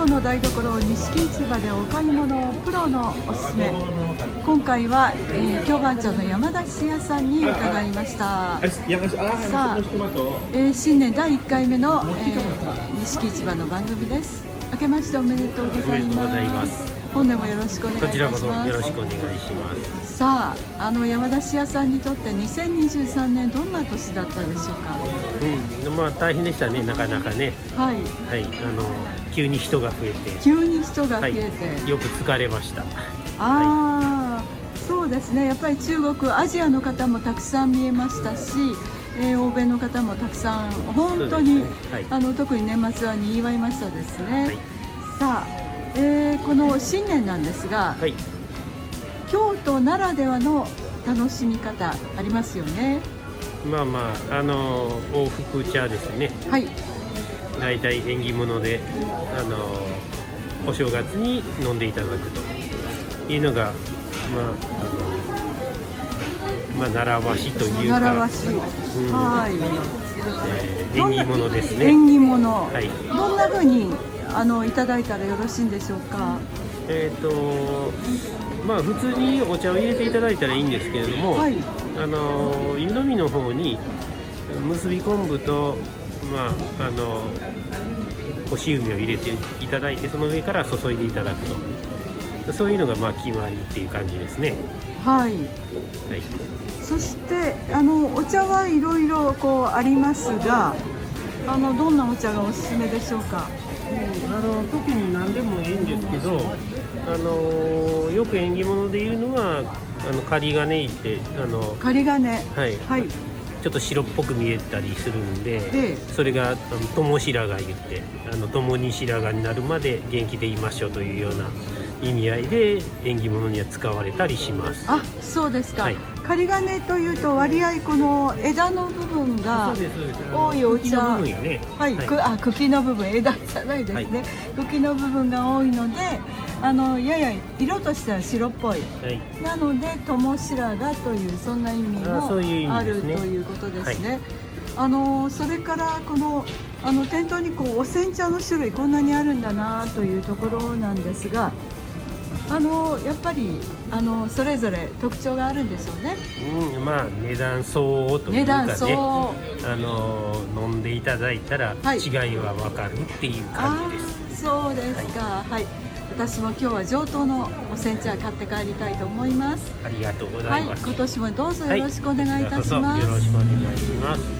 今日の台所錦市場でお買い物プロのおすすめ。今回は、えー、京番茶の山田市屋さんに伺いました。さあ、えー、新年第1回目の、えー、錦市場の番組です。明けましておめでとうございます本年もよろしくお願いします。こちらこそよろしくお願いします。さああの山田市屋さんにとって2023年どんな年だったでしょうか？うんまあ大変でしたねなかなかね。はい。はいあの急に人が増えて。急に人が増えて、はい、よく疲れました。ああ、はい、そうですね。やっぱり中国アジアの方もたくさん見えましたしえー、欧米の方もたくさん本当に、ね。はい、あの特に年末はにぎわいましたですね、はい、さあえー、この新年なんですが、はい、京都ならではの楽しみ方ありますよね。まあまああの往復茶ですね。はい。大体縁起物であのお正月に飲んでいただくと。いうのがまああのまあ習わしというか。習わし、うん、はい、えー、縁起物ですね。縁起物、はい、どんなふうにあのいただいたらよろしいんでしょうか？えっ、ー、とまあ普通にお茶を入れていただいたらいいんですけれども、はい、あの湯飲みの方に結び昆布とまああの干し梅を入れていただいてその上から注いでいただくとそういうのがまあ決まりっていう感じですね。はい。はい。そしてあのお茶はいろいろこうありますが、あのどんなお茶がおすすめでしょうか？あの特に何でもいいんですけど、あのよく縁起物で言うのはあの仮金ってあの仮金。はい、はい、ちょっと白っぽく見えたりするんでそれが「友白髪」言って「あの共に白髪になるまで元気でいましょう」というような意味合いで縁起物には使われたりします。あそうですか、はい、仮金というと割合この枝の部分が多いお茶、ね、はい、はい、あ茎の部分。枝じゃないですね、はい、茎の部分が多いのであのやや色としては白っぽい、なので友白髪というそんな意味もあるということですね。あのそれからこのあの店頭にこうお煎茶の種類こんなにあるんだなというところなんですがあのやっぱりあのそれぞれ特徴があるんでしょうね。うん、まあ値段相応というかね、あの飲んでいただいたら違いはわかるっていう感じです。はい、そうですか。はい、はい私も今日は上等のお煎茶買って帰りたいと思います。ありがとうございます。はい、今年もどうぞよろしくお願いいたします。はい、よろしくお願いします。